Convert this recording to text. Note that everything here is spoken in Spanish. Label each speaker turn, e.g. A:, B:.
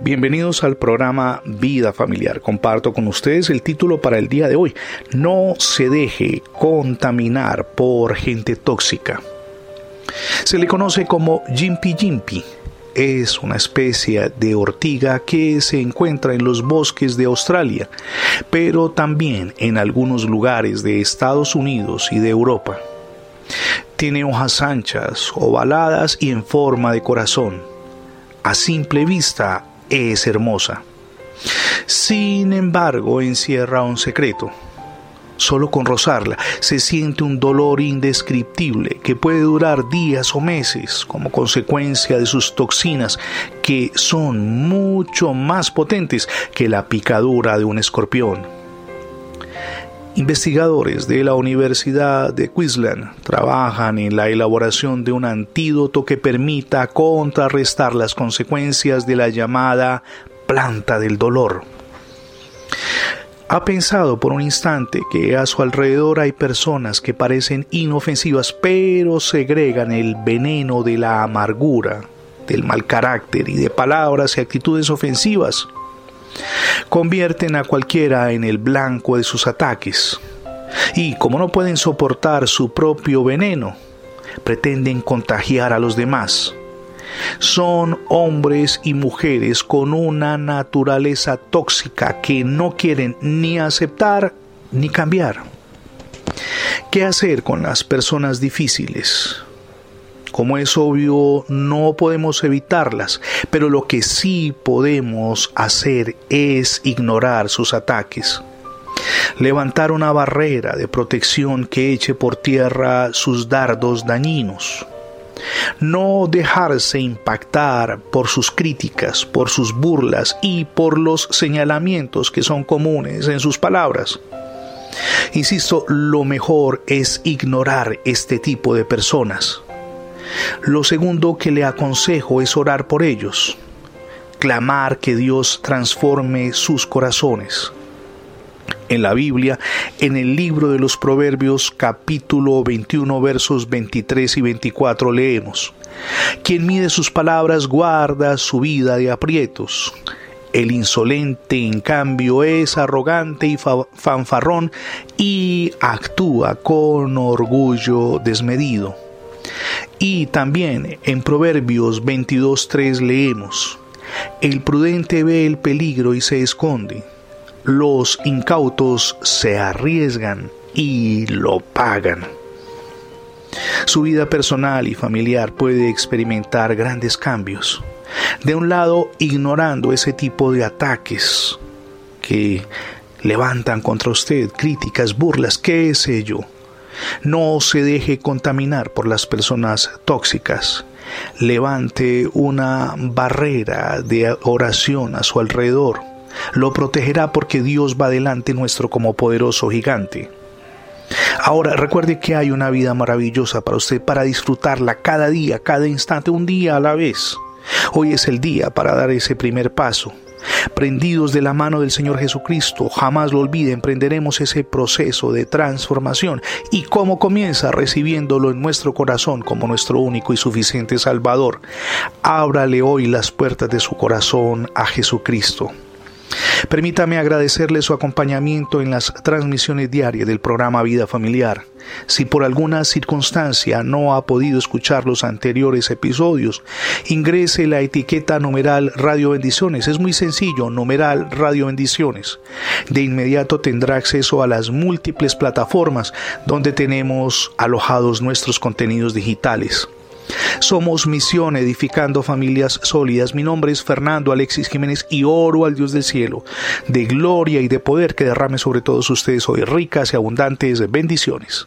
A: Bienvenidos al programa Vida Familiar. Comparto con ustedes el título para el día de hoy. No se deje contaminar por gente tóxica. Se le conoce como Jimpy Jimpy. Es una especie de ortiga que se encuentra en los bosques de Australia, pero también en algunos lugares de Estados Unidos y de Europa. Tiene hojas anchas, ovaladas y en forma de corazón. A simple vista es hermosa. Sin embargo, encierra un secreto. Solo con rozarla se siente un dolor indescriptible que puede durar días o meses como consecuencia de sus toxinas que son mucho más potentes que la picadura de un escorpión. Investigadores de la Universidad de Queensland trabajan en la elaboración de un antídoto que permita contrarrestar las consecuencias de la llamada planta del dolor. ¿Ha pensado por un instante que a su alrededor hay personas que parecen inofensivas pero segregan el veneno de la amargura, del mal carácter y de palabras y actitudes ofensivas? Convierten a cualquiera en el blanco de sus ataques. Y como no pueden soportar su propio veneno, pretenden contagiar a los demás. Son hombres y mujeres con una naturaleza tóxica que no quieren ni aceptar ni cambiar. ¿Qué hacer con las personas difíciles? Como es obvio, no podemos evitarlas, pero lo que sí podemos hacer es ignorar sus ataques. Levantar una barrera de protección que eche por tierra sus dardos dañinos. No dejarse impactar por sus críticas, por sus burlas y por los señalamientos que son comunes en sus palabras. Insisto, lo mejor es ignorar este tipo de personas. Lo segundo que le aconsejo es orar por ellos, clamar que Dios transforme sus corazones. En la Biblia, en el libro de los Proverbios capítulo 21 versos 23 y 24 leemos, Quien mide sus palabras guarda su vida de aprietos. El insolente, en cambio, es arrogante y fanfarrón y actúa con orgullo desmedido. Y también en Proverbios 22.3 leemos, El prudente ve el peligro y se esconde, los incautos se arriesgan y lo pagan. Su vida personal y familiar puede experimentar grandes cambios. De un lado, ignorando ese tipo de ataques que levantan contra usted, críticas, burlas, qué sé yo no se deje contaminar por las personas tóxicas. Levante una barrera de oración a su alrededor. Lo protegerá porque Dios va delante nuestro como poderoso gigante. Ahora recuerde que hay una vida maravillosa para usted, para disfrutarla cada día, cada instante, un día a la vez. Hoy es el día para dar ese primer paso prendidos de la mano del Señor Jesucristo. Jamás lo olviden, emprenderemos ese proceso de transformación. ¿Y cómo comienza? Recibiéndolo en nuestro corazón como nuestro único y suficiente Salvador. Ábrale hoy las puertas de su corazón a Jesucristo. Permítame agradecerle su acompañamiento en las transmisiones diarias del programa Vida Familiar. Si por alguna circunstancia no ha podido escuchar los anteriores episodios, ingrese la etiqueta numeral Radio Bendiciones. Es muy sencillo, numeral Radio Bendiciones. De inmediato tendrá acceso a las múltiples plataformas donde tenemos alojados nuestros contenidos digitales. Somos Misión Edificando Familias Sólidas. Mi nombre es Fernando Alexis Jiménez y oro al Dios del cielo, de gloria y de poder que derrame sobre todos ustedes hoy ricas y abundantes bendiciones.